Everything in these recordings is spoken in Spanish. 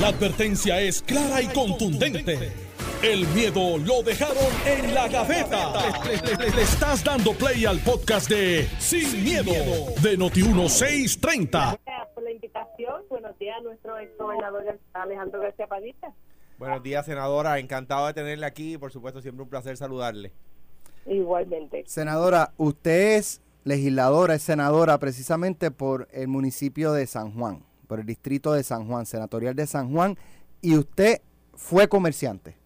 La advertencia es clara y contundente. El miedo lo dejaron en la gaveta. Le, le estás dando play al podcast de Sin, miedo, de Noti1630. Gracias por la invitación. Buenos días a nuestro ex gobernador Alejandro García Padilla. Buenos días, senadora. Encantado de tenerle aquí por supuesto, siempre un placer saludarle. Igualmente. Senadora, usted es legisladora, es senadora precisamente por el municipio de San Juan, por el distrito de San Juan, senatorial de San Juan, y usted fue comerciante.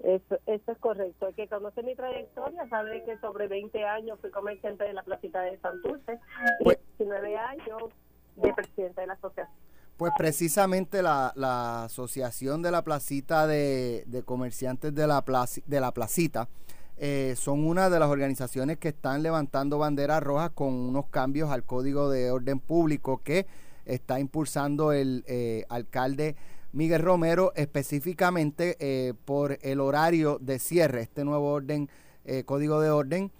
Eso, eso es correcto. El que conoce mi trayectoria sabe que sobre 20 años fui comerciante de la placita de Santurce Pues- y 19 años de presidenta de la asociación. Pues precisamente la, la Asociación de la Placita de, de Comerciantes de la, Placi- de la Placita eh, son una de las organizaciones que están levantando banderas rojas con unos cambios al Código de Orden Público que está impulsando el eh, alcalde Miguel Romero específicamente eh, por el horario de cierre, este nuevo orden, eh, Código de Orden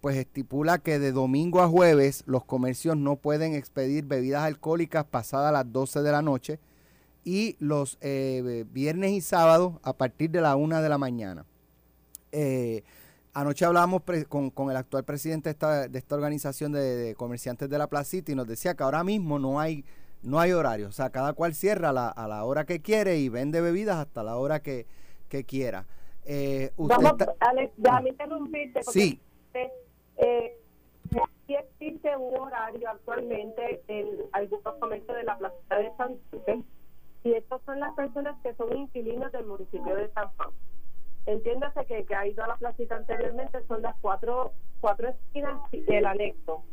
pues estipula que de domingo a jueves los comercios no pueden expedir bebidas alcohólicas pasadas las 12 de la noche y los viernes y sábados a partir de la 1 de la mañana. Anoche hablábamos con, con el actual presidente de esta, de esta organización de, de comerciantes de la placita y nos decía que ahora mismo no hay no hay horario, o sea, cada cual cierra a la, a la hora que quiere y vende bebidas hasta la hora que, que quiera. Eh, usted Vamos, Alex, déjame interrumpirte. porque, Sí. Eh, sí existe un horario actualmente en algunos comercios de la plaza de Santurce y estos son las personas que son inquilinos del municipio de San Juan. Entiéndase que, que ha ido a la placita anteriormente, son las cuatro, cuatro esquinas y el anexo.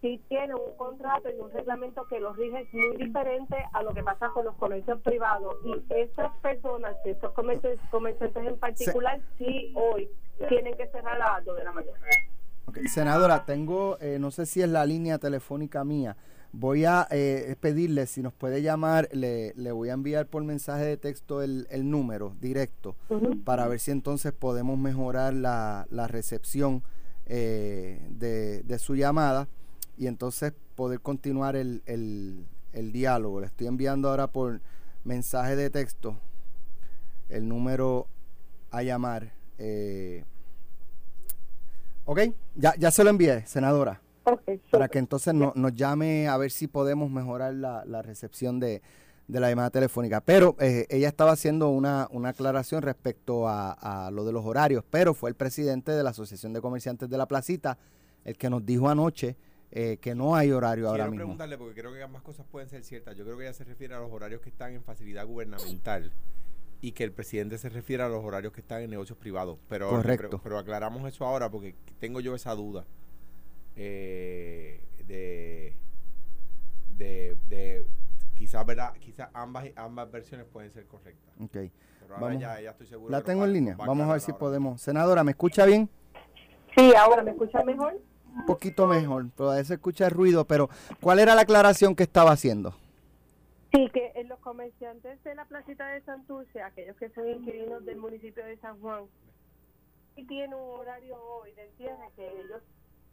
Sí tiene un contrato y un reglamento que los rige es muy diferente a lo que pasa con los comercios privados. Y estas personas, estos comercios, comerciantes en particular, sí hoy tienen que cerrar a las 2 de la mañana. Ok, Senadora, tengo, eh, no sé si es la línea telefónica mía. Voy a eh, pedirle si nos puede llamar, le, le voy a enviar por mensaje de texto el, el número directo para ver si entonces podemos mejorar la, la recepción eh, de, de su llamada y entonces poder continuar el, el, el diálogo. Le estoy enviando ahora por mensaje de texto el número a llamar. eh, ok, ya, ya se lo envié, senadora Para que entonces no- nos llame a ver si podemos mejorar la, la recepción de, de la llamada telefónica. Pero eh, ella estaba haciendo una, una aclaración respecto a, a lo de los horarios, pero fue el presidente de la Asociación de Comerciantes de la Placita el que nos dijo anoche eh, que no hay horario ahora Quiero mismo. preguntarle, porque creo que ambas cosas pueden ser ciertas. Yo creo que ella se refiere a los horarios que están en facilidad gubernamental y que el presidente se refiere a los horarios que están en negocios privados. Pero, Correcto. pero, pero aclaramos eso ahora porque tengo yo esa duda eh, de, de, de quizás, ¿verdad? Quizás ambas, ambas versiones pueden ser correctas. Ok. Pero ahora Vamos. ya, ya estoy seguro. La tengo va- en línea. va Vamos a ver si ahora. podemos. Senadora, ¿me escucha bien? Sí, ahora me escuchas mejor. Un poquito mejor, pero a veces escucha ruido, pero ¿cuál era la aclaración que estaba haciendo? Sí, que en los comerciantes de la placita de Santurce, aquellos que son inquilinos del municipio de San Juan, y tienen un horario hoy de cierre que ellos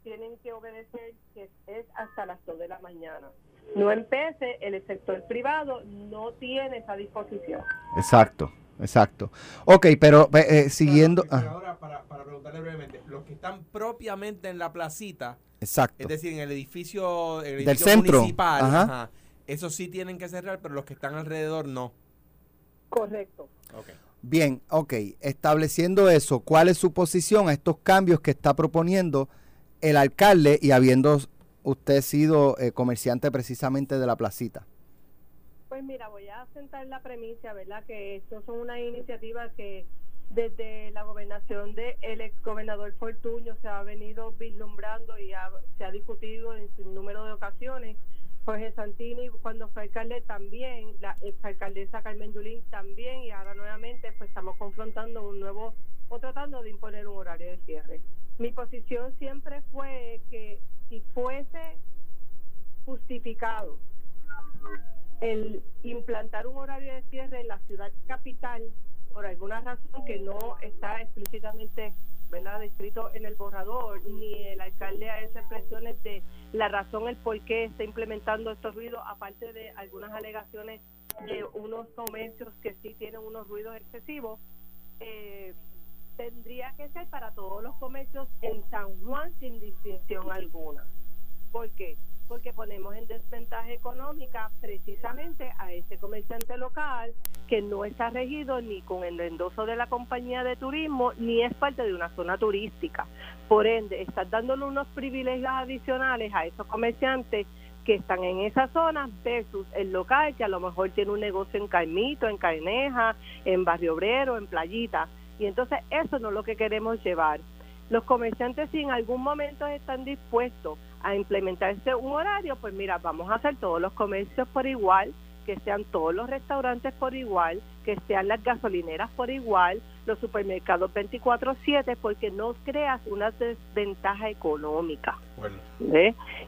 tienen que obedecer, que es hasta las 2 de la mañana. No empece, el sector privado no tiene esa disposición. Exacto, exacto. Ok, pero eh, eh, siguiendo... Ah, Ahora, para, para preguntarle brevemente, los que están propiamente en la placita, exacto. es decir, en el edificio, Del centro, municipal, ajá. ajá, esos sí tienen que cerrar, pero los que están alrededor no. Correcto. Okay. Bien, ok. Estableciendo eso, ¿cuál es su posición a estos cambios que está proponiendo el alcalde y habiendo usted sido eh, comerciante precisamente de la placita? Pues mira, voy a sentar la premisa, ¿verdad? Que esto son unas iniciativas que desde la gobernación del ex gobernador Fortuño se ha venido vislumbrando y ha- se ha discutido en un número de ocasiones. Jorge Santini, cuando fue alcalde también, la ex alcaldesa Carmen Yulín también, y ahora nuevamente pues estamos confrontando un nuevo, o tratando de imponer un horario de cierre. Mi posición siempre fue que si fuese justificado el implantar un horario de cierre en la ciudad capital por alguna razón que no está explícitamente ¿verdad? descrito en el borrador, ni el alcalde ha hecho expresiones de la razón, el por qué está implementando estos ruidos, aparte de algunas alegaciones de unos comercios que sí tienen unos ruidos excesivos, eh, tendría que ser para todos los comercios en San Juan sin distinción alguna. ¿Por qué? Porque ponemos en desventaja económica precisamente a ese comerciante local que no está regido ni con el endoso de la compañía de turismo ni es parte de una zona turística. Por ende, estás dándole unos privilegios adicionales a esos comerciantes que están en esa zona versus el local que a lo mejor tiene un negocio en Caimito, en Caeneja, en Barrio Obrero, en Playita. Y entonces eso no es lo que queremos llevar. Los comerciantes si en algún momento están dispuestos a implementarse un horario, pues mira, vamos a hacer todos los comercios por igual, que sean todos los restaurantes por igual, que sean las gasolineras por igual, los supermercados 24/7, porque no creas una desventaja económica. Bueno.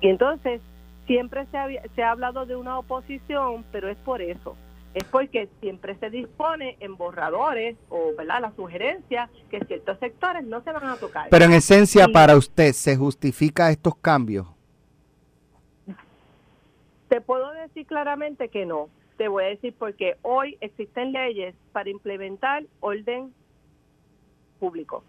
Y entonces, siempre se ha, se ha hablado de una oposición, pero es por eso. Es porque siempre se dispone en borradores o ¿verdad? la sugerencia que ciertos sectores no se van a tocar. Pero en esencia, Y- para usted, ¿se justifica estos cambios? Te puedo decir claramente que no. Te voy a decir porque hoy existen leyes para implementar orden público.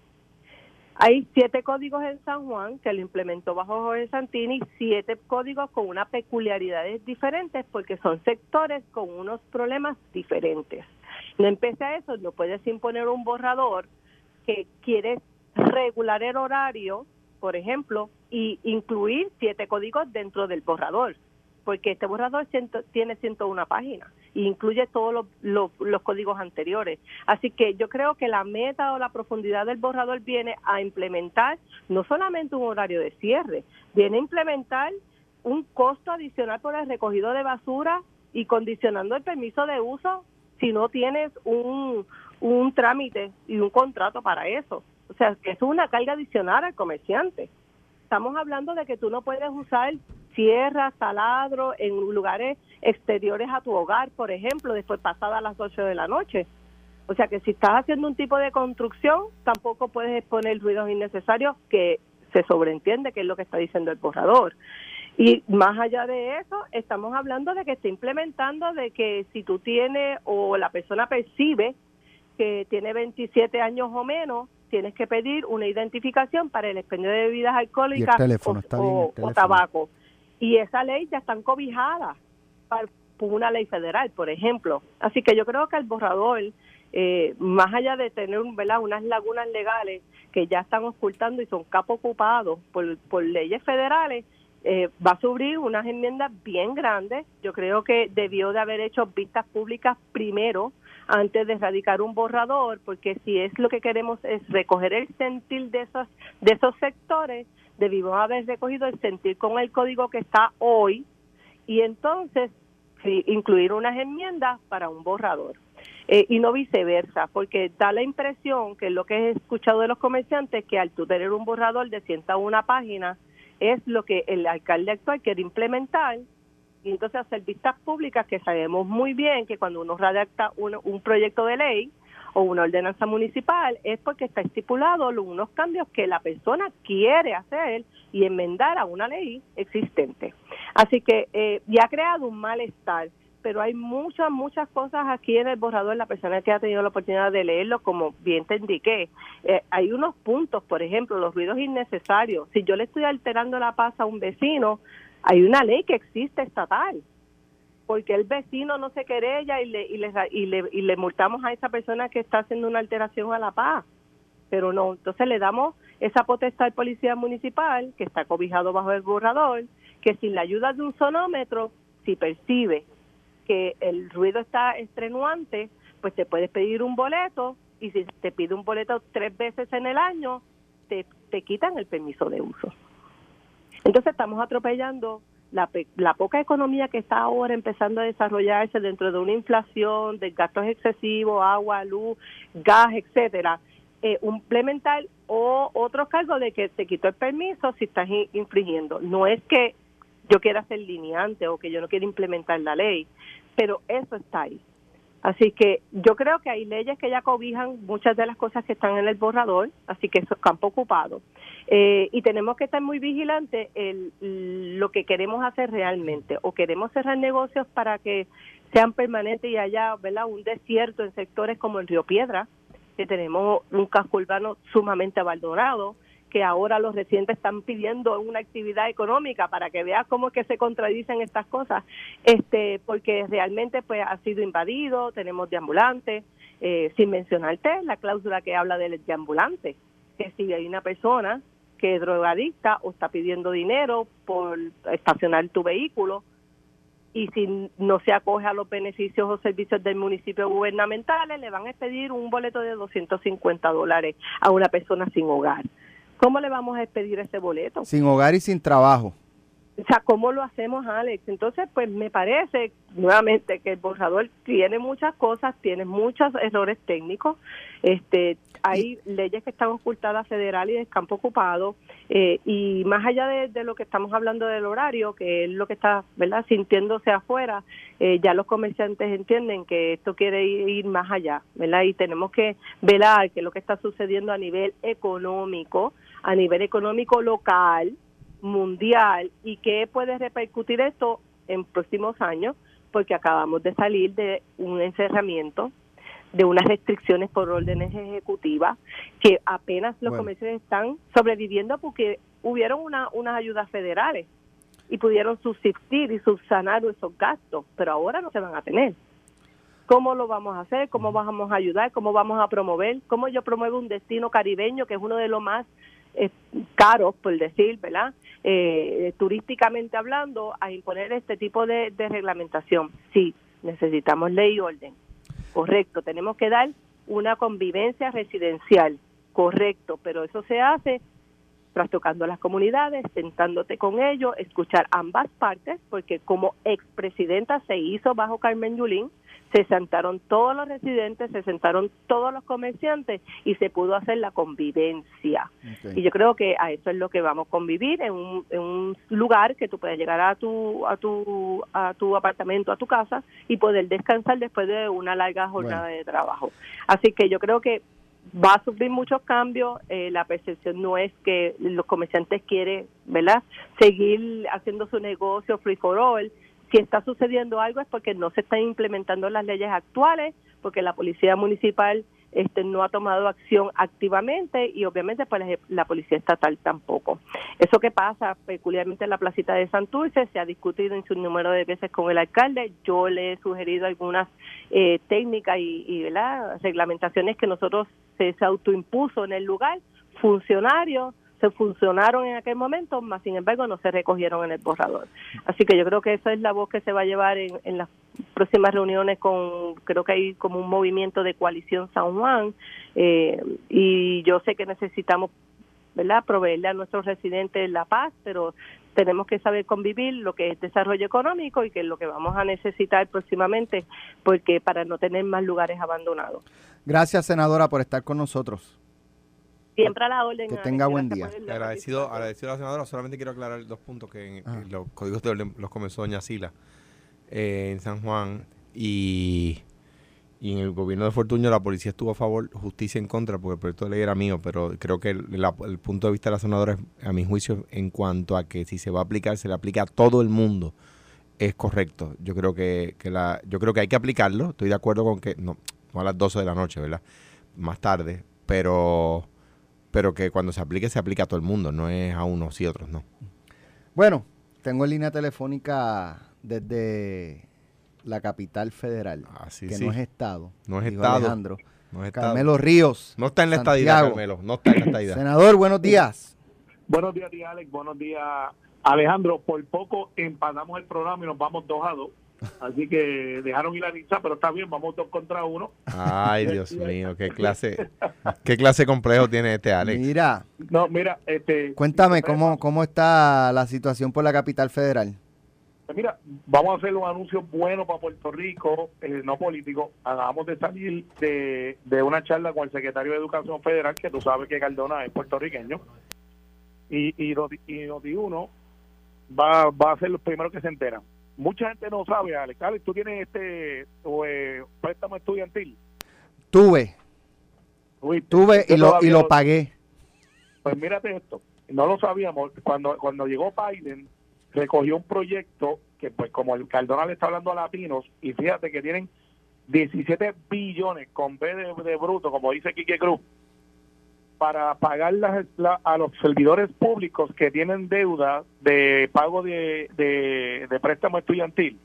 Hay siete códigos en San Juan que lo implementó bajo Jorge Santini, siete códigos con unas peculiaridades diferentes porque son sectores con unos problemas diferentes. No empecé a eso, no puedes imponer un borrador que quiere regular el horario, por ejemplo, y incluir siete códigos dentro del borrador, porque este borrador ciento- tiene 101 páginas e incluye todos los códigos anteriores. Así que yo creo que la meta o la profundidad del borrador viene a implementar no solamente un horario de cierre, viene a implementar un costo adicional por el recogido de basura y condicionando el permiso de uso si no tienes un, un trámite y un contrato para eso. O sea, que es una carga adicional al comerciante. Estamos hablando de que tú no puedes usar sierra, taladro en lugares exteriores a tu hogar, por ejemplo, después pasadas las 8 de la noche. O sea que si estás haciendo un tipo de construcción, tampoco puedes exponer ruidos innecesarios que se sobreentiende que es lo que está diciendo el borrador. Y más allá de eso, estamos hablando de que está implementando de que si tú tienes o la persona percibe que tiene 27 años o menos, tienes que pedir una identificación para el expendio de bebidas alcohólicas teléfono, o, tabaco. Y esa ley ya están cobijadas por una ley federal, por ejemplo. Así que yo creo que el borrador, eh, más allá de tener ¿verdad? unas lagunas legales que ya están ocultando y son capo ocupados por, por leyes federales, eh, va a sufrir unas enmiendas bien grandes. Yo creo que debió de haber hecho vistas públicas primero antes de erradicar un borrador, porque si es lo que queremos es recoger el sentir de esos de esos sectores, debimos haber recogido el sentir con el código que está hoy y entonces sí, incluir unas enmiendas para un borrador. Eh, y no viceversa, porque da la impresión que lo que he escuchado de los comerciantes que al tú tener un borrador de 101 páginas es lo que el alcalde actual quiere implementar y entonces hacer vistas públicas que sabemos muy bien que cuando uno redacta un, un proyecto de ley o una ordenanza municipal es porque está estipulado unos cambios que la persona quiere hacer y enmendar a una ley existente. Así que eh, ya ha creado un malestar, pero hay muchas, muchas cosas aquí en el borrador, la persona que ha tenido la oportunidad de leerlo, como bien te indiqué, eh, hay unos puntos, por ejemplo, los ruidos innecesarios. Si yo le estoy alterando la paz a un vecino, hay una ley que existe estatal, porque el vecino no se querella y le, y le, y le, y le multamos a esa persona que está haciendo una alteración a la paz. Pero no, entonces le damos esa potestad al policía municipal, que está cobijado bajo el borrador, que sin la ayuda de un sonómetro, si percibe que el ruido está estrenuante, pues te puedes pedir un boleto y si te pide un boleto tres veces en el año, te, te quitan el permiso de uso. Entonces estamos atropellando la, la poca economía que está ahora empezando a desarrollarse dentro de una inflación, de gastos excesivos, agua, luz, gas, etcétera, eh, implementar o otros cargos de que te quitó el permiso si estás in- infringiendo. No es que yo quiera ser lineante o que yo no quiera implementar la ley, pero eso está ahí. Así que yo creo que hay leyes que ya cobijan muchas de las cosas que están en el borrador, así que eso es campo ocupado. Eh, y tenemos que estar muy vigilantes en lo que queremos hacer realmente, o queremos cerrar negocios para que sean permanentes y haya ¿verdad? un desierto en sectores como el Río Piedra, que tenemos un casco urbano sumamente abandonado, que ahora los residentes están pidiendo una actividad económica para que veas cómo es que se contradicen estas cosas, este, porque realmente pues ha sido invadido, tenemos deambulantes, eh, sin mencionarte la cláusula que habla del deambulante, que si hay una persona que es drogadicta o está pidiendo dinero por estacionar tu vehículo, y si no se acoge a los beneficios o servicios del municipio gubernamentales, le van a pedir un boleto de 250 dólares a una persona sin hogar. ¿Cómo le vamos a expedir ese boleto? Sin hogar y sin trabajo. O sea, ¿cómo lo hacemos, Alex? Entonces, pues me parece nuevamente que el borrador tiene muchas cosas, tiene muchos errores técnicos. Este, hay leyes que están ocultadas federal y del campo ocupado. Eh, y más allá de, lo que estamos hablando del horario, que es lo que está, ¿verdad?, sintiéndose afuera, eh, ya los comerciantes entienden que esto quiere ir, ir más allá, ¿verdad? Y tenemos que velar que lo que está sucediendo a nivel económico, a nivel económico local, mundial y qué puede repercutir esto en próximos años, porque acabamos de salir de un encerramiento, de unas restricciones por órdenes ejecutivas, que apenas los comercios están sobreviviendo porque hubieron una, unas ayudas federales y pudieron subsistir y subsanar esos gastos, pero ahora no se van a tener. ¿Cómo lo vamos a hacer? ¿Cómo vamos a ayudar? ¿Cómo vamos a promover? ¿Cómo yo promuevo un destino caribeño que es uno de los más eh, caros, por decir, ¿verdad? Eh, turísticamente hablando, a imponer este tipo de, reglamentación. Sí, necesitamos ley y orden. Correcto, tenemos que dar una convivencia residencial. Correcto, pero eso se hace trastocando las comunidades, sentándote con ellos, escuchar ambas partes, porque como expresidenta se hizo bajo Carmen Yulín, se sentaron todos los residentes, se sentaron todos los comerciantes y se pudo hacer la convivencia. Y yo creo que a eso es lo que vamos a convivir en un, en un lugar que tú puedes llegar a tu a tu a tu apartamento, a tu casa y poder descansar después de una larga jornada de trabajo. Así que yo creo que va a sufrir muchos cambios. Eh, la percepción no es que los comerciantes quieren, ¿verdad?, seguir haciendo su negocio free for all si está sucediendo algo es porque no se están implementando las leyes actuales, porque la policía municipal este, no ha tomado acción activamente y obviamente pues la, policía estatal tampoco. Eso que pasa peculiarmente en la placita de Santurce se ha discutido en su número de veces con el alcalde. Yo le he sugerido algunas eh, técnicas y, y reglamentaciones que nosotros se, se autoimpuso en el lugar. Funcionarios se funcionaron en aquel momento, más sin embargo no se recogieron en el borrador. Así que yo creo que esa es la voz que se va a llevar en, en las próximas reuniones con, creo que hay como un movimiento de coalición San Juan, eh, y yo sé que necesitamos ¿verdad? proveerle a nuestros residentes la paz, pero tenemos que saber convivir lo que es desarrollo económico y que es lo que vamos a necesitar próximamente, porque para no tener más lugares abandonados. Gracias, senadora, por estar con nosotros. Siempre a la orden. Que tenga buen día. Agradecido, agradecido a la senadora. Solamente quiero aclarar dos puntos que en, ah. los códigos de orden los comenzó doña Sila eh, en San Juan y, y en el gobierno de Fortuño la policía estuvo a favor, justicia en contra, porque el proyecto de ley era mío, pero creo que el, punto de vista de la senadora, a mi juicio, en cuanto a que si se va a aplicar, se le aplica a todo el mundo, es correcto. Yo creo que, que la, yo creo que hay que aplicarlo. Estoy de acuerdo con que, no, no a las 12 de la noche, ¿verdad? Más tarde, pero pero que cuando se aplique, se aplique a todo el mundo, no es a unos y otros, no. Bueno, tengo en línea telefónica desde la capital federal, ah, que no es Estado. No es Estado. Alejandro. No es estado. Carmelo Ríos. No está en la estadidad, Carmelo. No está en la estadidad. Senador, buenos días. Buenos días, tía Alex. Buenos días, Alejandro. Por poco empatamos el programa y nos vamos dos a dos. Así que dejaron ir a Nizza, pero está bien, vamos dos contra uno. Ay, Dios mío, qué clase, qué clase complejo tiene este Alex. Mira, no, mira, este, cuéntame cómo, cómo está la situación por la capital federal. Pues mira, vamos a hacer un anuncio bueno para Puerto Rico, eh, no político. Acabamos de salir de, de una charla con el secretario de Educación Federal, que tú sabes que Cardona es puertorriqueño, y, y, y Noti1 va, va a ser los primeros que se enteran mucha gente no sabe, Alex. Alex, tú tienes este eh, préstamo estudiantil. Tuve, Uy, tuve y yo lo, y lo pagué. Pues mírate esto, no lo sabíamos. Cuando cuando llegó Biden, recogió un proyecto que, pues, como el Cardona le está hablando a latinos, y fíjate que tienen 17 billones con B de, de bruto, como dice Quique Cruz, para pagar las, la- a los servidores públicos que tienen deuda de pago de, de, préstamo estudiantil,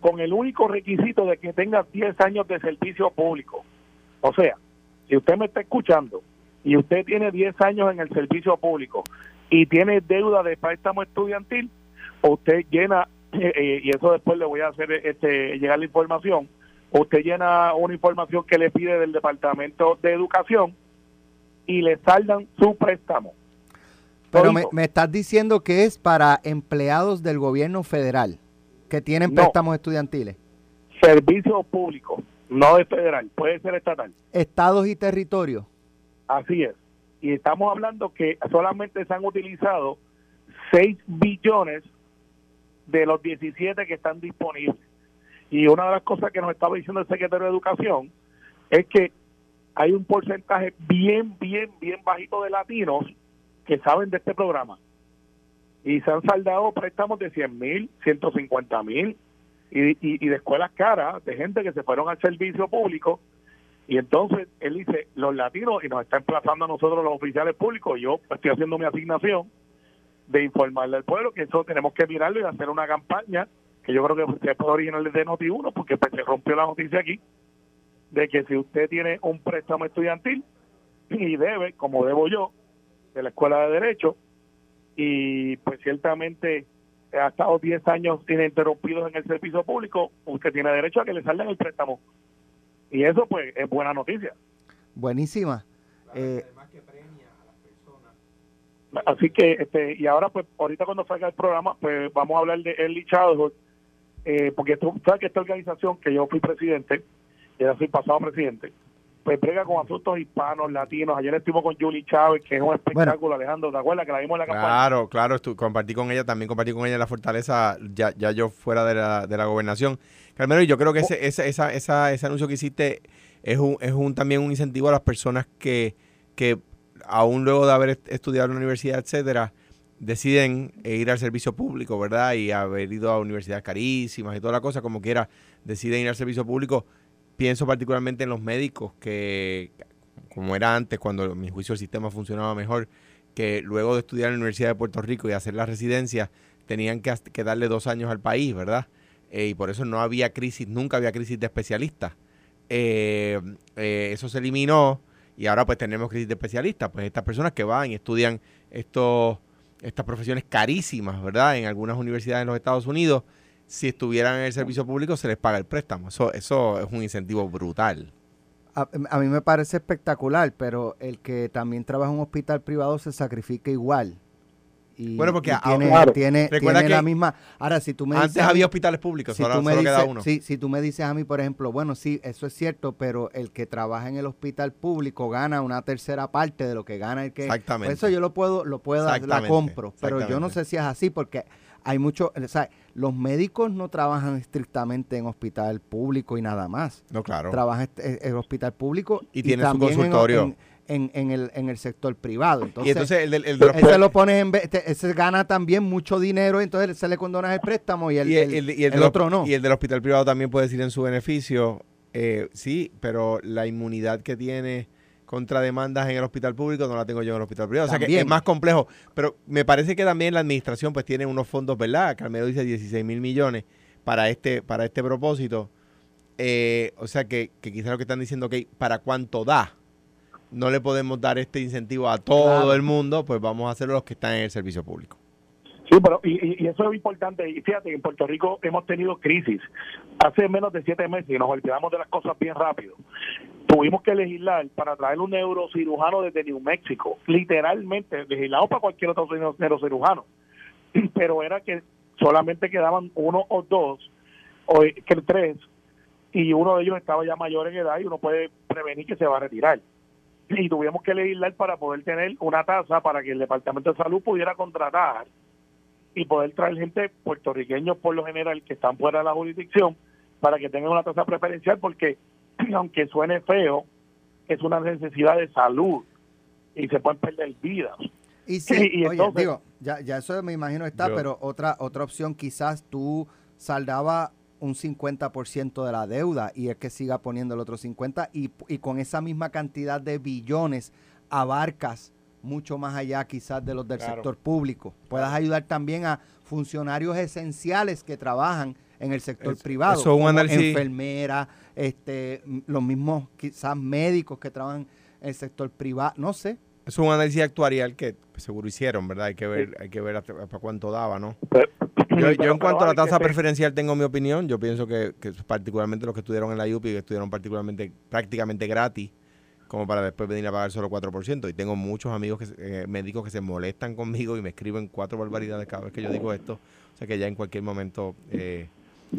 con el único requisito de que tenga 10 años de servicio público. O sea, si usted me está escuchando y usted tiene 10 años en el servicio público y tiene deuda de préstamo estudiantil, usted llena, eh, eh, y eso después le voy a hacer este, llegar la información, usted llena una información que le pide del Departamento de Educación y le saldan su préstamo. Pero me, estás diciendo que es para empleados del gobierno federal que tienen No. préstamos estudiantiles. Servicio público, no de federal, puede ser estatal. Estados y territorios. Así es. Y estamos hablando que solamente se han utilizado 6 billones de los 17 que están disponibles. Y una de las cosas que nos estaba diciendo el secretario de Educación es que hay un porcentaje bien, bien, bien bajito de latinos que saben de este programa. Y se han saldado préstamos de 100 mil, 150 mil y, de escuelas caras, de gente que se fueron al servicio público y entonces él dice, los latinos, y nos está emplazando a nosotros los oficiales públicos, yo estoy haciendo mi asignación de informarle al pueblo que eso tenemos que mirarlo y hacer una campaña, que yo creo que se puede original de Noti1, porque pues, se rompió la noticia aquí, de que si usted tiene un préstamo estudiantil y debe, como debo yo, de la Escuela de Derecho, y pues ciertamente ha estado 10 años ininterrumpidos en el servicio público, usted tiene derecho a que le salgan el préstamo. Y eso pues es buena noticia. Buenísima. Eh, Así que, este, y ahora pues ahorita cuando salga el programa, pues vamos a hablar de Early Childhood, eh, porque tú sabes que esta organización que yo fui presidente, y ahora soy pasado presidente, pues brega con asuntos hispanos, latinos. Ayer estuvimos con Julie Chávez, que es un espectáculo, Alejandro, ¿te acuerdas que la vimos en la campaña? Claro, claro, compartí con ella, también compartí con ella la fortaleza, ya, ya yo fuera de la, de la gobernación. Carmelo, yo creo que ese, ese, esa, esa, ese anuncio que hiciste es un, es un también un incentivo a las personas que, que aún luego de haber est- estudiado en la universidad, etcétera, deciden eh, ir al servicio público, ¿verdad? Y haber ido a universidades carísimas y toda la cosa, como quiera, deciden ir al servicio público. Pienso particularmente en los médicos que, como era antes, cuando mi juicio el sistema funcionaba mejor, que luego de estudiar en la Universidad de Puerto Rico y hacer la residencia, tenían que, darle dos años al país, ¿verdad? Eh, y por eso no había crisis, nunca había crisis de especialistas. Eh, eh, eso se eliminó y ahora pues tenemos crisis de especialistas. Pues estas personas que van y estudian estos, estas profesiones carísimas, ¿verdad? En algunas universidades en los Estados Unidos, si estuvieran en el servicio público se les paga el préstamo. Eso, eso es un incentivo brutal. a, a mí me parece espectacular, pero el que también trabaja en un hospital privado se sacrifica igual. Y, Bueno, porque y tiene, Claro. tiene, Recuerda tiene la que misma. Ahora, si tú me Antes dices. había hospitales públicos, si ahora tú, me solo queda uno. sí, si tú me dices a mí, por ejemplo, bueno, sí, eso es cierto, pero el que trabaja en el hospital público gana una tercera parte de lo que gana el que... Exactamente. Pues eso yo lo puedo, lo puedo, la compro, pero yo no sé si es así porque hay mucho, o sea, los médicos no trabajan estrictamente en hospital público y nada más. No, claro. Trabajan en el hospital público Y tiene su también en- consultorio. En, en- en el, en el sector privado. Entonces, y entonces el, del- el de los ese lo pones en te- ese gana también mucho dinero, entonces se le condonas el préstamo y el, y el, el- y el- y el el otro no. Y el del hospital privado también puede decir en su beneficio, eh, sí, pero la inmunidad que tiene contra demandas en el hospital público no la tengo yo en el hospital privado. O sea que es más complejo. Pero me parece que también la administración pues tiene unos fondos, ¿verdad? Carmelo dice 16 mil millones para este, para este propósito. Eh, o sea que, que quizás lo que están diciendo, que ¿para cuánto da? No le podemos dar este incentivo a todo Claro. el mundo, pues vamos a hacerlo los que están en el servicio público. Sí, pero y, y- eso es importante. Y fíjate, en Puerto Rico hemos tenido crisis hace menos de siete meses y nos olvidamos de las cosas bien rápido. Tuvimos que legislar para traer un neurocirujano desde New México, literalmente legislado para cualquier otro neuro- neurocirujano. Pero era que solamente quedaban uno o dos, o eh, que tres, y uno de ellos estaba ya mayor en edad y uno puede prevenir que se va a retirar. Y tuvimos que legislar para poder tener una tasa para que el Departamento de Salud pudiera contratar y poder traer gente puertorriqueños por lo general que están fuera de la jurisdicción para que tengan una tasa preferencial porque aunque suene feo, es una necesidad de salud y se pueden perder vidas. Y sí, Y oye, entonces- digo, ya, ya eso me imagino está, Yo- pero otra otra opción quizás tú saldaba un 50% de la deuda y es que siga poniendo el otro 50 y, y con esa misma cantidad de billones abarcas mucho más allá quizás de los del Claro. sector público. Puedas ayudar también a funcionarios esenciales que trabajan en el sector Es- privado, eso es un como análisis- enfermeras, este, los mismos quizás médicos que trabajan en el sector privado, no sé, Es un análisis actuarial que pues, seguro hicieron, ¿verdad? Hay que ver, hay que ver hasta, para cuánto daba, ¿no? Pero- Yo, en cuanto a la tasa preferencial tengo mi opinión. Yo pienso que, que particularmente los que estudiaron en la UPI, que estudiaron particularmente prácticamente gratis, como para después venir a pagar solo 4%. Y tengo muchos amigos que, eh, médicos que se molestan conmigo y me escriben cuatro barbaridades cada vez que yo digo esto. O sea que ya en cualquier momento eh,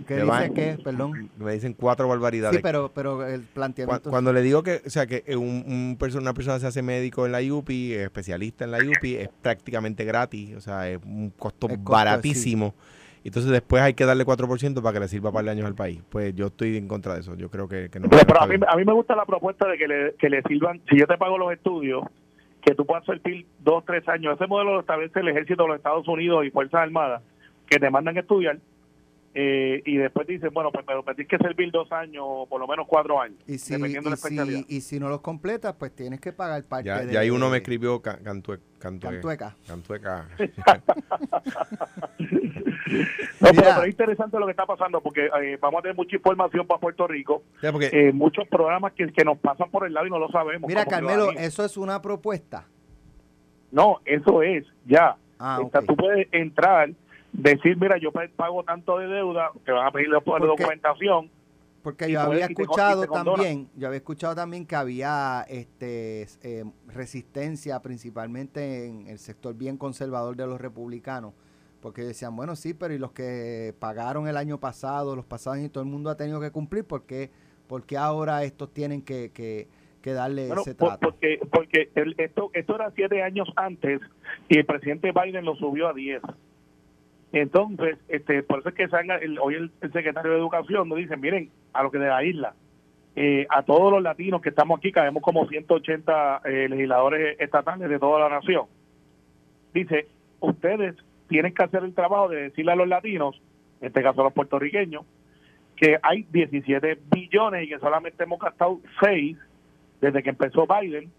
¿qué Me dice que? Perdón. me dicen cuatro barbaridades. Sí, pero, pero el planteamiento... Cuando le digo que, o sea, que un, un una persona se hace médico en la UPI, es especialista en la UPI, es prácticamente gratis, o sea, es un costo, baratísimo. Entonces después hay que darle 4% para que le sirva para el años al país. Pues yo estoy en contra de eso. Yo creo que, que no. Pero, pero a, mí, a mí me gusta la propuesta de que le, que le sirvan, si yo te pago los estudios, que tú puedas servir dos, tres años. Ese modelo lo establece el ejército de los Estados Unidos y Fuerzas Armadas, que te mandan a estudiar eh, y después dicen, bueno, pues pero tienes que servir dos años o por lo menos cuatro años, y si, dependiendo de y, la especialidad. si, y si no los completas, pues tienes que pagar parte Ya, de... ya ahí uno me escribió ca- cantue- cantue- Cantueca. Cantueca. No, pero, es interesante lo que está pasando porque eh, vamos a tener mucha información para Puerto Rico, Ya, porque eh, muchos programas que, que nos pasan por el lado y no lo sabemos. Mira, Carmelo, eso es una propuesta. No, eso es, ya. Ah, tú puedes entrar, decir, mira, yo pa- pago tanto de deuda, te van a pedir la la Porque- documentación. Porque yo había escuchado también, yo había escuchado también que había este eh, resistencia principalmente en el sector bien conservador de los republicanos, porque decían, bueno, sí, pero y los que pagaron el año pasado, los pasados y todo el mundo ha tenido que cumplir, ¿por qué, por qué ahora estos tienen que, que, que darle Bueno, ese trato? porque porque el- esto esto era siete años antes y el presidente Biden lo subió a diez. Entonces, este, por eso es que salga el- hoy el, secretario de Educación nos dice, miren, a lo que de la isla, eh, a todos los latinos que estamos aquí, cabemos como 180 eh, legisladores estatales de toda la nación. Dice, ustedes tienen que hacer el trabajo de decirle a los latinos, en este caso a los puertorriqueños, que hay 17 billones y que solamente hemos gastado 6 desde que empezó Biden,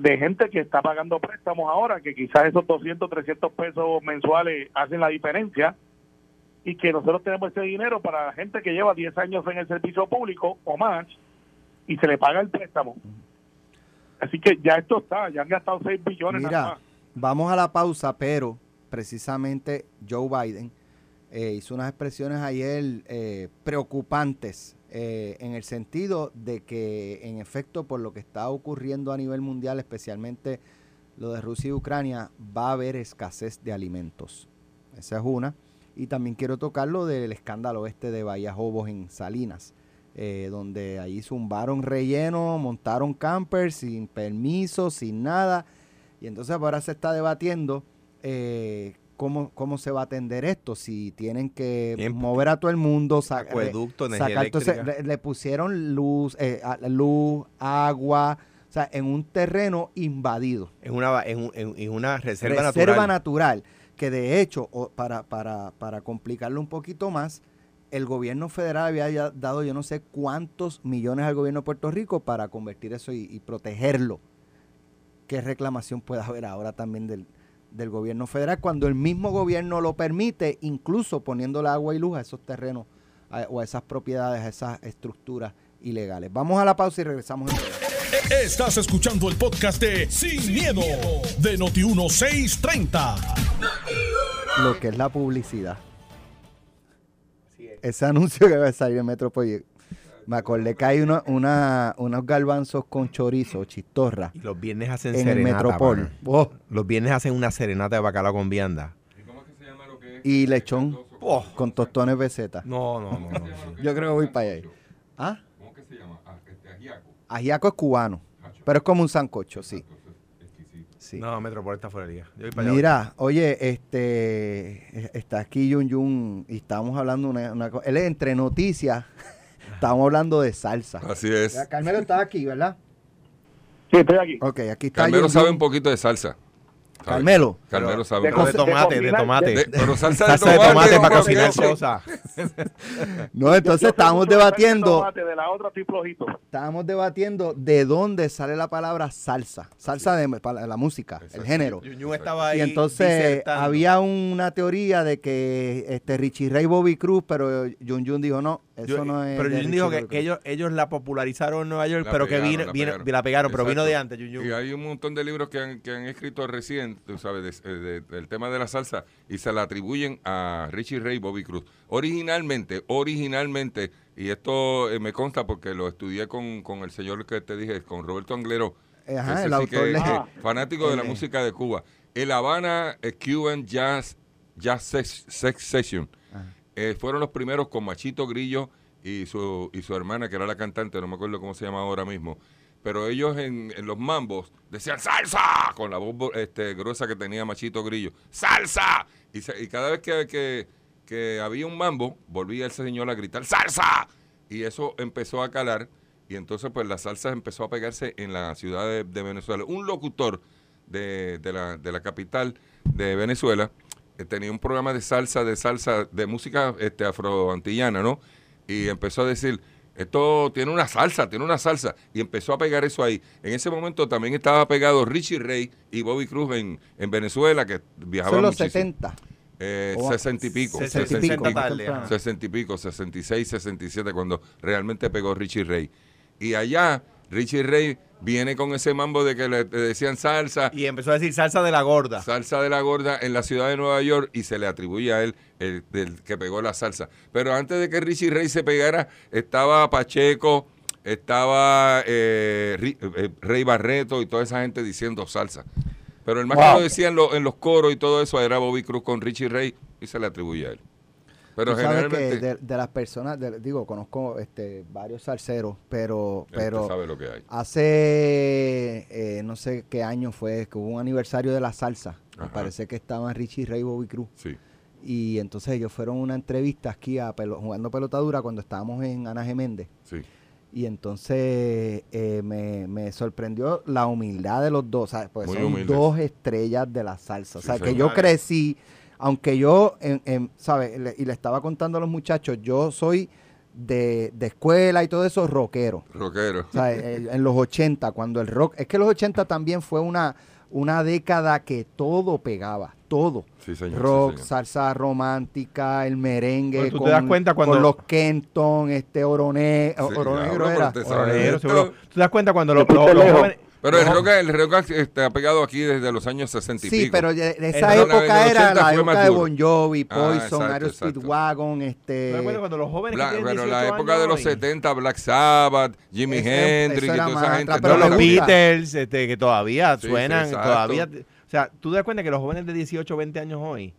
de gente que está pagando préstamos ahora, que quizás esos 200, 300 pesos mensuales hacen la diferencia, y que nosotros tenemos ese dinero para gente que lleva 10 años en el servicio público o más, y se le paga el préstamo. Así que ya esto está, ya han gastado 6 billones nada Mira, más. vamos a la pausa, pero precisamente Joe Biden eh, hizo unas expresiones ayer eh, preocupantes eh, en el sentido de que, en efecto, por lo que está ocurriendo a nivel mundial, especialmente lo de Rusia y Ucrania, va a haber escasez de alimentos. Esa es una. Y también quiero tocar lo del escándalo este de Bahía Jobos en Salinas, donde ahí zumbaron relleno, montaron campers sin permiso, sin nada. Y entonces ahora se está debatiendo cómo, cómo se va a atender esto, si tienen que mover a todo el mundo, sa- acueducto, energía sacar, entonces le, le pusieron luz, eh, luz, agua, o sea, en un terreno invadido. en una, en, un- en- en una reserva, Reserva natural. natural, que de hecho, o- para, para, para complicarlo un poquito más, el gobierno federal había dado yo no sé cuántos millones al gobierno de Puerto Rico para convertir eso y, y protegerlo. ¿Qué reclamación puede haber ahora también del, del gobierno federal cuando el mismo gobierno lo permite, incluso poniéndole agua y luz a esos terrenos a- o a esas propiedades, a esas estructuras ilegales? Vamos a la pausa y regresamos. en. Estás escuchando el podcast de Sin, miedo, de Noti1630. Lo que es la publicidad. Ese anuncio que va a salir en Metropolitano. Me acordé que hay uno- una, unos garbanzos con chorizo, chistorra, Y los viernes hacen en el serenata. Metropol. mano. Oh, Los viernes hacen una serenata de bacalao con vianda. y lechón Oh. con tostones beseta. No, no, no. no. Yo creo que voy para allá. ¿Ah? ¿Cómo que se llama? Ah, este, ajiaco. Ajiaco es cubano, pero es como un sancocho, sí. Sí. No, Metropol está fuera de liga. Yo voy para allá. Mira, oye, este está aquí Yun Yun y estamos hablando una, una él es entre noticias, estamos hablando de salsa. Así es. Ya, Carmelo está aquí, ¿verdad? Sí, estoy aquí. Ok, aquí está Carmelo sabe un poquito de salsa. ¿sabe? Carmelo. Carmelo sabe. de de tomate, de tomate. De- pero salsa, Salsa de tomate para cocinar cosas. No, entonces estábamos debatiendo, de la otra estoy flojito. estábamos debatiendo de dónde sale la palabra salsa, salsa de para la música, el género. Yuñú estaba ahí. Y entonces disertando. había una teoría de que este Richie Ray Bobby Cruz, pero Jun Jun dijo no, eso Yo- no es. pero Richie dijo que, ellos, ellos la popularizaron en Nueva York, La pero pegaron, que vino, la vino- pegaron. la pegaron, pero vino de antes, Yun Yun. Y hay un montón de libros que han, que han escrito recién, tú sabes, de- de- del tema de la salsa y se la atribuyen a Richie Ray Bobby Cruz. Originalmente, originalmente, y esto eh, me consta porque lo estudié con, con el señor que te dije, con Roberto Anglero, Eh, Ajá, el autor que Ah. fanático de la es. música de Cuba. El Habana eh, Cuban Jazz, Jazz Sex, Sex Session eh, fueron los primeros con Machito Grillo y su, y su hermana, que era la cantante, no me acuerdo cómo se llama ahora mismo. Pero ellos en, en los mambos decían ¡Salsa! Con la voz este, gruesa que tenía Machito Grillo. ¡Salsa! Y, se- y cada vez que, que, que había un mambo, volvía ese señor a gritar ¡Salsa! Y eso empezó a calar. Y entonces, pues la salsa empezó a pegarse en la ciudad de, de Venezuela. Un locutor de, de la, de la capital de Venezuela eh, tenía un programa de salsa, de salsa, de música este, afroantillana, ¿no? Y empezó a decir, esto tiene una salsa, tiene una salsa. Y empezó a pegar eso ahí. En ese momento también estaba pegado Richie Ray y Bobby Cruz en, en Venezuela, que viajaban en los muchísimo. 70. Eh, O- sesenta y pico. Sesenta y sesenta y pico, tarde. 60 y pico, 66, 67, cuando realmente pegó Richie Ray. Y allá, Richie Ray viene con ese mambo de que le, le decían salsa, Y empezó a decir salsa de la gorda. salsa de la gorda en la ciudad de Nueva York y se le atribuye a él el, del que pegó la salsa. Pero antes de que Richie Ray se pegara, estaba Pacheco, estaba eh, eh, Rey Barreto y toda esa gente diciendo salsa. Pero el más que lo decía en, lo- en los coros y todo eso era Bobby Cruz con Richie Ray y se le atribuye a él. Pero Tú sabes que generalmente de, de las personas, de- digo, conozco este varios salseros, pero, pero sabe lo que hay. hace eh, no sé qué año fue que hubo un aniversario de la salsa. Me parece que estaban Richie Ray y Bobby Cruz. Sí. Y entonces ellos fueron a una entrevista aquí a pelo- jugando pelotadura cuando estábamos en Ana Geméndez. Sí. Y entonces eh, me, me sorprendió la humildad de los dos, ¿sabes? Pues son humildes. dos estrellas de la salsa. o Sí, sea, que yo crecí, aunque yo, en, en- ¿sabes? Le- y le estaba contando a los muchachos, yo soy de, de escuela y todo eso rockero. Rockero. O sea, en, en los 80, cuando el rock, es que los 80 también fue una, una década que todo pegaba, todo. Sí, señor. sí, Rock, señor. salsa romántica, el merengue, Bueno, tú te con, das cuenta cuando- con los Kenton, este oro, ne- Sí, oro negro pero era. te Oro negro, seguro. ¿Tú te das cuenta cuando los, Te los- los jóvenes... Pero el los- rock, el rock este, ha pegado aquí desde los años 60 y Sí, pico. pero de, de esa El época los era 80 la época de. Bon Jovi, Ah, Poison, exacto, Aero. Speedwagon, ¿Tú te das cuenta este... cuando los jóvenes Bla- que bueno, 18 la época de años los hoy? 70, Black Sabbath, Jimi Ese- Hendrix y toda esa gente. Pero Pero los. Beatles, este, que todavía Sí, sí, suenan, exacto. todavía... O sea, tú te das cuenta que los jóvenes de 18 o 20 años hoy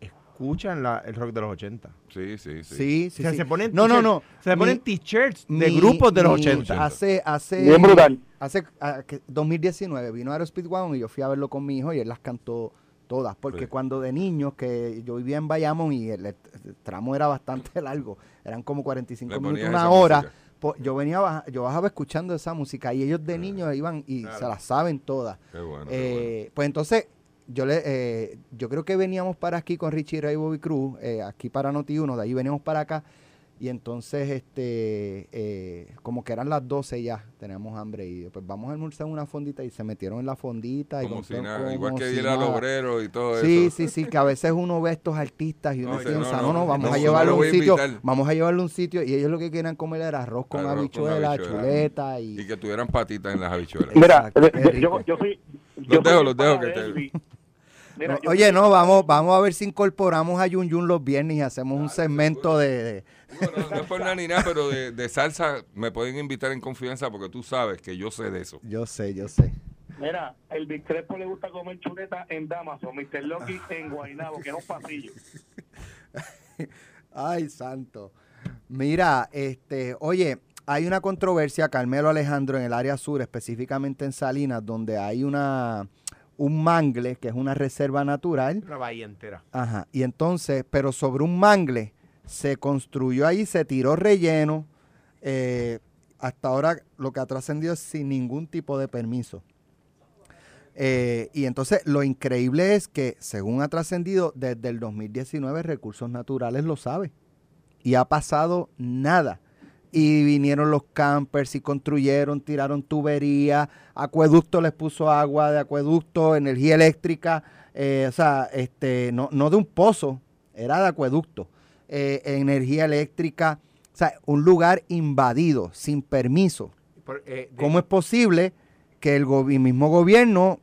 escuchan la- el rock de los 80. Sí, sí, sí. Sí, sí, o sea, sí. se ponen No, no, t-shirts- no. Se ponen t-shirts de mi- grupos de los mi- 80. Hace, hace, Bien brutal. hace ah, que 2019 vino Aero Speedwagon y yo fui a verlo con mi hijo y él las cantó todas. Porque Sí. cuando de niños, que yo vivía en Bayamón y el, el tramo era bastante largo, eran como 45 Le minutos, una hora. música. Yo venía yo bajaba escuchando esa música y ellos de niños iban y claro. se las saben todas. Qué bueno, qué Eh, Pues entonces, yo le eh, yo creo que veníamos para aquí con Richie Ray y Bobby Cruz, eh, aquí para Noti1, de ahí veníamos para acá. Y entonces, este, eh, como que eran las 12 ya, teníamos hambre y pues vamos a almorzar en una fondita y se metieron en la fondita. y Como si contaron nada. como Igual que si ir al obrero y todo Sí, eso. sí, sí, que a veces uno ve a estos artistas y uno No, piensa, no, no, no, no, vamos no, a no llevarlo lo a un a sitio, invitar. vamos a llevarlo a un sitio y ellos lo que querían comer era arroz con Arroz habichuela, chuleta y... Y que tuvieran patitas en las habichuelas. Mira, Exacto, rico. yo, yo soy. Los yo dejo, los dejo que te-. Mira, No, yo oye, no, vamos, vamos a ver si incorporamos a Yun Yun los viernes y hacemos un segmento de, de- Digo, no, no es por nada ni nada, pero de, de salsa me pueden invitar en confianza porque tú sabes que yo sé de eso. Yo sé, yo sé. Mira, el Big Crespo le gusta comer chuleta en Damaso, Mr. Lucky en Guaynabo, que es un pasillo. Ay, santo. Mira, este, oye, hay una controversia, Carmelo Alejandro, en el área sur, específicamente en Salinas, donde hay una, un mangle, que es una reserva natural. Una bahía entera. Ajá. Y entonces, pero sobre un mangle se construyó ahí, se tiró relleno. eh, hasta ahora lo que ha trascendido es sin ningún tipo de permiso. Eh, y entonces lo increíble es que, según ha trascendido, desde el 2019 Recursos Naturales lo sabe. Y ha pasado nada. Y vinieron los campers y construyeron, tiraron tubería, acueducto les puso agua de acueducto, energía eléctrica, eh, o sea, este, no, no de un pozo, era de acueducto, eh, energía eléctrica, o sea, un lugar invadido, sin permiso. Por- eh, ¿Cómo es posible que el, mismo gobierno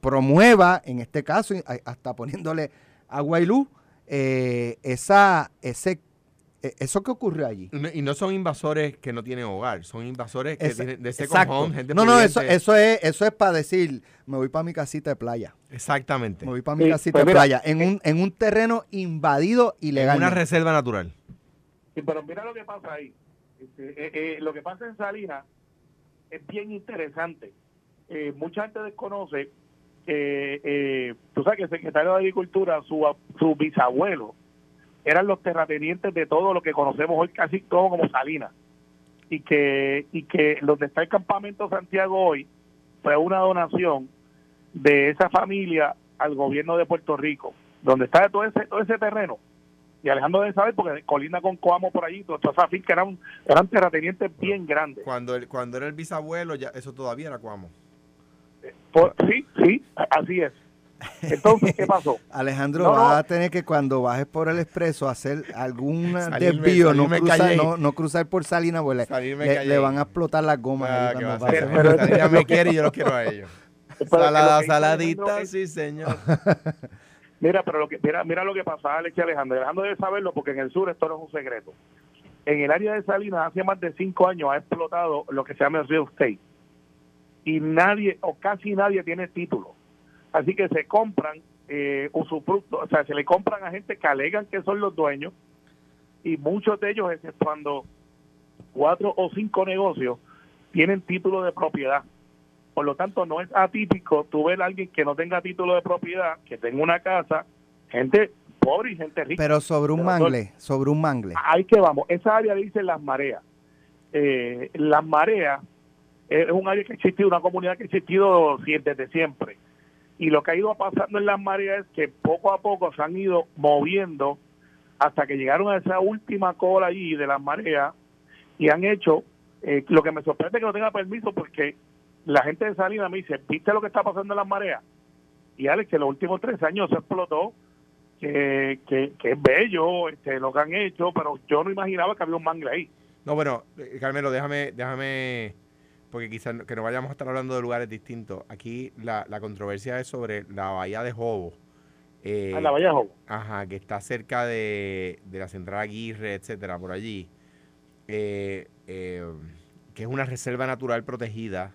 promueva, en este caso, hasta poniéndole agua y luz, esa, ese, eso que ocurrió allí? no- y no son invasores que no tienen hogar, son invasores que Esa- tienen de second exacto. home, gente no, no, eso, eso es, eso es para decir, me voy para mi casita de playa. Exactamente. Me voy para mi Sí, casita pues de mira, playa, en un, en un terreno invadido En ilegalmente. una reserva natural. Sí, pero mira lo que pasa ahí. Este, eh, eh, lo que pasa en Salinas es bien interesante. Eh, mucha gente desconoce que, eh, tú sabes que el secretario de Agricultura, su, su bisabuelo, eran los terratenientes de todo lo que conocemos hoy casi todo como Salinas. Y que, y que donde está el campamento Santiago hoy fue una donación de esa familia al gobierno de Puerto Rico, donde está todo ese, todo ese terreno y Alejandro debe saber porque colinda con Coamo por allí, toda esa finca eran, eran terratenientes bien grandes. Cuando, el- cuando era el bisabuelo, ya eso todavía era Cuamo. Por- sí, sí, así es. Entonces, ¿qué pasó? Alejandro, No, vas no. a tener que cuando bajes por el expreso hacer algún Salirme- desvío, no cruzar, no, no cruzar por Salinas, porque le- van a explotar las gomas. ahí Ah, cuando. Pero- Ella pero- me quiere y yo los quiero a ellos. Lo Salada, saladita, Alejandro sí, señor. Mira, pero lo que mira, mira lo que pasa, Alex y Alejandro. Alejandro debe saberlo porque en el sur esto no es un secreto. En el área de Salinas hace más de cinco años ha explotado lo que se llama el real estate y nadie o casi nadie tiene título. Así que se compran eh, usufructo, o sea, se le compran a gente que alegan que son los dueños y muchos de ellos, exceptuando cuatro o cinco negocios, tienen título de propiedad. Por lo tanto, no es atípico tú ver a alguien que no tenga título de propiedad, que tenga una casa, gente pobre y gente rica. Pero sobre un mangle, sobre un mangle. Ahí que vamos. Esa área dice las mareas. Eh, las mareas es un área que ha existido, una comunidad que ha existido desde siempre. Y lo que ha ido pasando en las mareas es que poco a poco se han ido moviendo hasta que llegaron a esa última cola allí de las mareas y han hecho eh, lo que me sorprende que no tenga permiso porque la gente de Salinas me dice, ¿viste lo que está pasando en las mareas? Y Alex, que los últimos tres años se explotó, que, que, que es bello este, lo que han hecho, pero yo no imaginaba que había un mangle ahí. No, bueno, eh, Carmelo, déjame, déjame, porque quizás que no vayamos a estar hablando de lugares distintos. Aquí la, la controversia es sobre la bahía de Jobo. eh, A la Bahía de Jobo. Ajá, que está cerca de, de la central Aguirre, etcétera, por allí. Eh, eh, que es una reserva natural protegida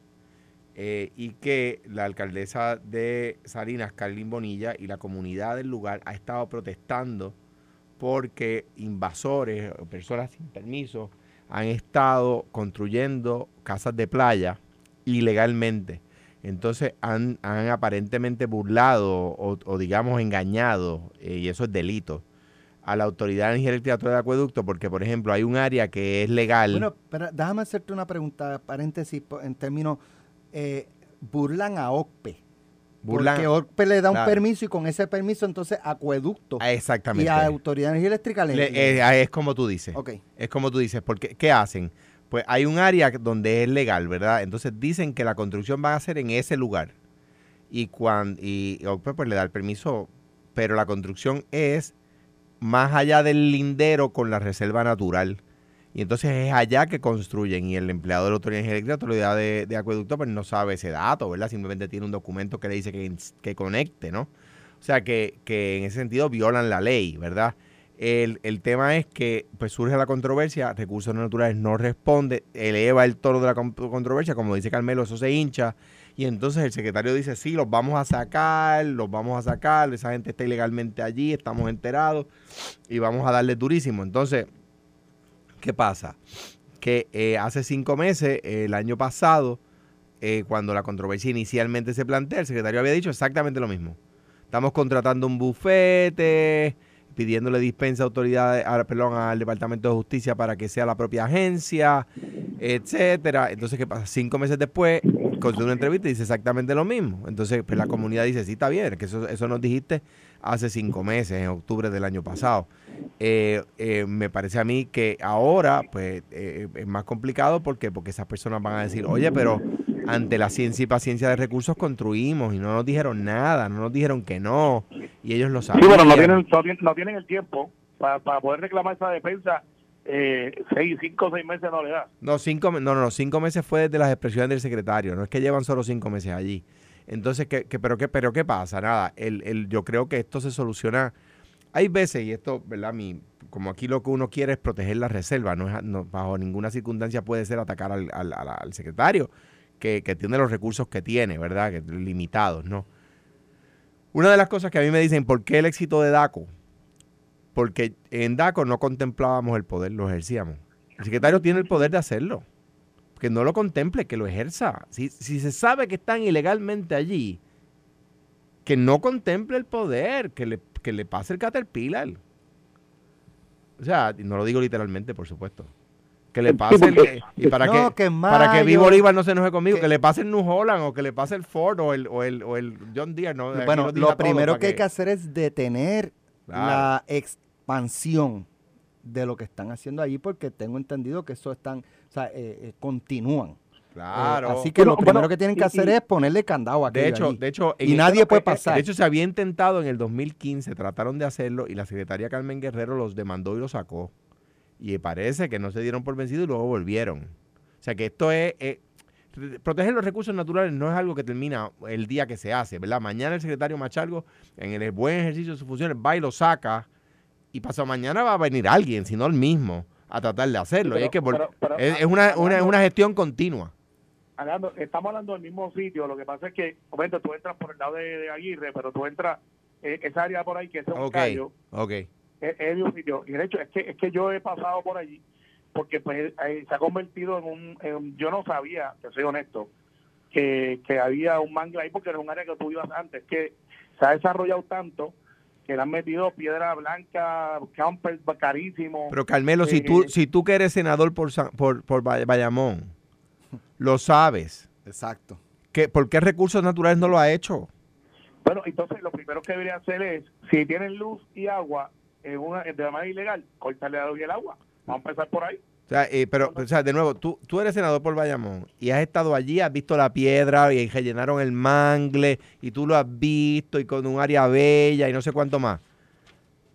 eh, y que la alcaldesa de Salinas, Carlin Bonilla, y la comunidad del lugar ha estado protestando porque invasores o personas sin permiso han estado construyendo casas de playa ilegalmente. Entonces han, aparentemente burlado o, digamos engañado, eh, y eso es delito, a la Autoridad de Eléctrica de Acueducto, porque por ejemplo hay un área que es legal. Bueno, pero déjame hacerte una pregunta, paréntesis, en términos, eh, burlan a OCPE. Burlan- porque OCPE le da un Claro. permiso y con ese permiso entonces acueducto Ah, y exactamente. a Autoridad de Energía Eléctrica le... Le- eh, es como tú dices. ok. Es como tú dices, porque ¿qué hacen? Pues hay un área donde es legal, ¿verdad? Entonces dicen que la construcción va a ser en ese lugar. Y cuando y OCPE, pues le da el permiso, pero la construcción es más allá del lindero con la reserva natural. Y entonces es allá que construyen y el empleado de la Autoridad Eléctrica, Autoridad de, de Acueducto, pues no sabe ese dato, ¿verdad? Simplemente tiene un documento que le dice que, que conecte, ¿no? O sea, que, que en ese sentido violan la ley, ¿verdad? El, el tema es que pues surge la controversia, Recursos Naturales no responde, eleva el tono de la con- controversia, como dice Carmelo, eso se hincha, y entonces el secretario dice, sí, los vamos a sacar, los vamos a sacar, esa gente está ilegalmente allí, estamos enterados, y vamos a darle durísimo. Entonces, ¿qué pasa? Que eh, hace cinco meses, el año pasado, eh, cuando la controversia inicialmente se plantea, el secretario había dicho exactamente lo mismo. Estamos contratando un bufete, pidiéndole dispensa a autoridades, al Departamento de Justicia para que sea la propia agencia, etcétera. Entonces, ¿qué pasa? Cinco meses después, concede una entrevista y dice exactamente lo mismo. Entonces, pues la comunidad dice, sí, está bien, que eso, eso nos dijiste hace cinco meses, en octubre del año pasado. Eh, eh, me parece a mí que ahora, pues, eh, es más complicado porque porque esas personas van a decir, oye, pero ante la ciencia y paciencia de recursos construimos y no nos dijeron nada, no nos dijeron que no, y ellos lo Sí, sabían. pero no tienen, no tienen, no tienen el tiempo para, para poder reclamar esa defensa. Eh, seis, cinco o seis meses no le da. No, cinco, no, no, cinco meses fue desde las expresiones del secretario, no es que llevan solo cinco meses allí. Entonces, ¿qué, qué- pero, qué, ¿pero qué pasa? Nada, el, el, yo creo que esto se soluciona. Hay veces, y esto, ¿verdad? Mi, como aquí lo que uno quiere es proteger la reserva, no, es, no bajo ninguna circunstancia puede ser atacar al, al- al- al secretario, que, que tiene los recursos que tiene, ¿verdad? Que, limitados, ¿no? Una de las cosas que a mí me dicen, ¿por qué el éxito de DACO? Porque en DACO no contemplábamos el poder, lo ejercíamos. El secretario tiene el poder de hacerlo. Que no lo contemple, que lo ejerza. Si, si se sabe que están ilegalmente allí, que no contemple el poder, que le, que le pase el caterpillar. O sea, y no lo digo literalmente, por supuesto. Que le pase el... que- y para No, que, que en para que Vi mayo- Bolívar no se enoje conmigo, que- que, le pase el New Holland o que le pase el Ford o el, o el, o el John Deere. ¿no? Bueno, lo primero que hay que hacer es detener Claro. la expansión de lo que están haciendo allí porque tengo entendido que eso están, o sea, eh, eh, continúan. Claro. Eh, así que Bueno, lo primero bueno, que tienen que y- hacer y- es ponerle candado a De hecho, allí. de hecho, y nadie puede eh, pasar. De hecho, se había intentado en el 2015, trataron de hacerlo y la secretaria Carmen Guerrero los demandó y los sacó. Y parece que no se dieron por vencidos y luego volvieron. O sea que esto es... proteger los recursos naturales no es algo que termina el día que se hace, ¿verdad? Mañana el secretario Machalgo, en el buen ejercicio de sus funciones, va y lo saca y pasado mañana va a venir alguien, si no el mismo, a tratar de hacerlo. y hay que pero- pero- es, es una, una, una gestión continua. Hablando- estamos hablando del mismo sitio, lo que pasa es que, obviamente, tú entras por el lado de, de Aguirre, pero tú entras, eh, esa área por ahí, que es un Ok, callo, ok. es, es mismo sitio. Y de hecho, es que, es que yo he pasado por allí, porque pues eh, se ha convertido en un, en un- yo no sabía, te soy honesto, que, que había un mangla ahí, porque era un área que tú ibas antes, que se ha desarrollado tanto que le han metido piedra blanca, campers carísimo. Pero Carmelo, si Eh, tú, si tú que eres senador por, San- por, por Bay- Bayamón, lo sabes, Exacto. ¿qué, ¿por qué recursos naturales no lo ha hecho? Bueno, entonces lo primero que debería hacer es, si tienen luz y agua en una, de manera ilegal, cortarle la luz y el agua. Vamos a empezar por ahí. O sea, eh, pero, o sea, de nuevo, tú, tú eres senador por Bayamón y has estado allí, has visto la piedra y rellenaron el mangle y tú lo has visto y con un área bella y no sé cuánto más.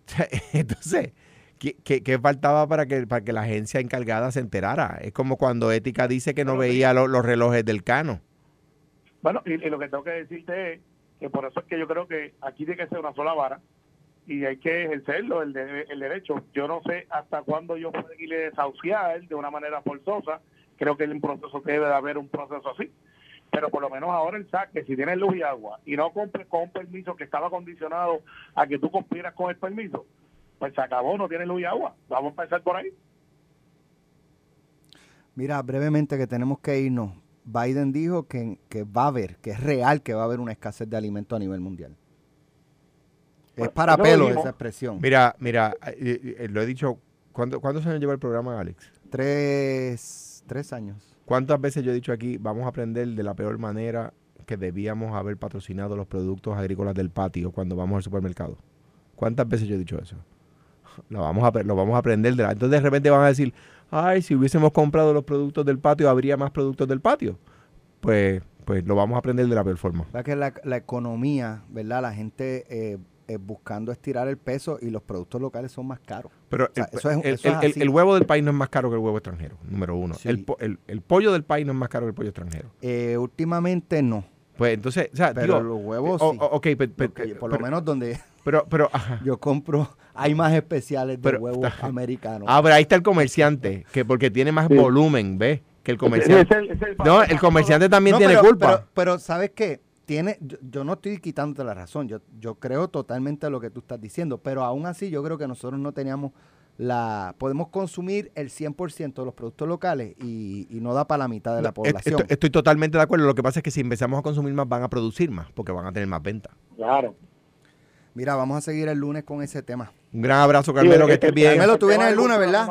O sea, Entonces, ¿qué, qué- qué faltaba para que, para que la agencia encargada se enterara? Es como cuando Ética dice que no veía lo- los relojes del cano. Bueno, y, y lo que tengo que decirte es que por eso es que yo creo que aquí tiene que ser una sola vara y hay que ejercerlo, el, de- el derecho. Yo no sé hasta cuándo yo puedo ir a desahuciar de una manera forzosa. Creo que en un proceso debe de haber un proceso así. Pero por lo menos ahora el saque, si tienes luz y agua y no cumples con un permiso que estaba condicionado a que tú cumplieras con el permiso, pues se acabó, no tienes luz y agua. Vamos a empezar por ahí. Mira, brevemente que tenemos que irnos. Biden dijo que, que va a haber, que es real que va a haber una escasez de alimentos a nivel mundial. Es Bueno, para lo pelo esa expresión. Mira, mira, eh, eh, lo he dicho, ¿cuánto- ¿cuántos años lleva el programa, Alex? Tres, tres años. ¿Cuántas veces yo he dicho aquí, vamos a aprender de la peor manera que debíamos haber patrocinado los productos agrícolas del patio cuando vamos al supermercado? ¿Cuántas veces yo he dicho eso? Lo vamos a, lo vamos a aprender de la... Entonces de repente van a decir, ay, si hubiésemos comprado los productos del patio, habría más productos del patio. Pues, pues lo vamos a aprender de la peor forma. ¿Verdad que la, la economía, ¿verdad? La gente eh, eh, buscando estirar el peso y los productos locales son más caros. Pero sea, el, eso es- el- eso es el- el- así. el huevo del país no es más caro que el huevo extranjero, número uno. Sí. El, po- el- el pollo del país no es más caro que el pollo extranjero. Eh, últimamente no, Pues entonces, o sea, pero digo, los huevos o- sí. o- ok, pe- pe- Porque por lo pero- menos donde pero, pero, ajá. yo compro, hay más especiales de Pero- huevos americanos. Ah, pero ahí está el comerciante, que porque tiene más Sí. volumen, ¿ves? Que el comerciante. es el- ese es No, el comerciante también No, tiene pero, culpa. Pero, pero, ¿sabes qué? Tiene, yo, yo no estoy quitándote la razón. Yo, yo creo totalmente lo que tú estás diciendo. Pero aún así, yo creo que nosotros no teníamos la podemos consumir el 100% de los productos locales y, y no da para la mitad de la No, población. Estoy, estoy totalmente de acuerdo. Lo que pasa es que si empezamos a consumir más, van a producir más, porque van a tener más venta. Claro. Mira, vamos a seguir el lunes con ese tema. Un gran abrazo, Carmelo, Sí, que estés bien. Carmelo, tú vienes el lunes, ¿verdad?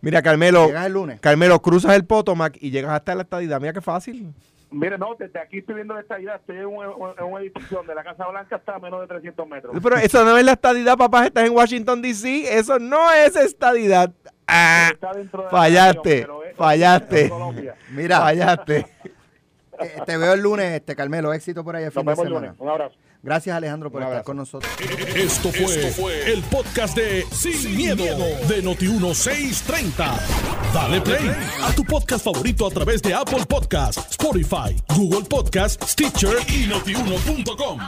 Mira, Carmelo, Llegas el lunes. Carmelo, cruzas el Potomac y llegas hasta la estadidad. Mira qué fácil. Mire, no, desde aquí estoy viendo esta idea. Estoy en un, en un edificio donde la Casa Blanca está a menos de 300 metros. Pero eso no es la estadidad, papá. Estás en Washington, D.C. Eso no es estadidad. Ah, Está dentro de la fallaste, pero es- fallaste. es. Mira, fallaste. eh, te veo el lunes, este Carmelo. Éxito por ahí el Nos fin de vemos el lunes. Un abrazo. Gracias, Alejandro, por estar con nosotros. Esto fue, el podcast de Sin, miedo, de Noti1630. Dale play a tu podcast favorito a través de Apple Podcasts, Spotify, Google Podcasts, Stitcher y notiuno.com.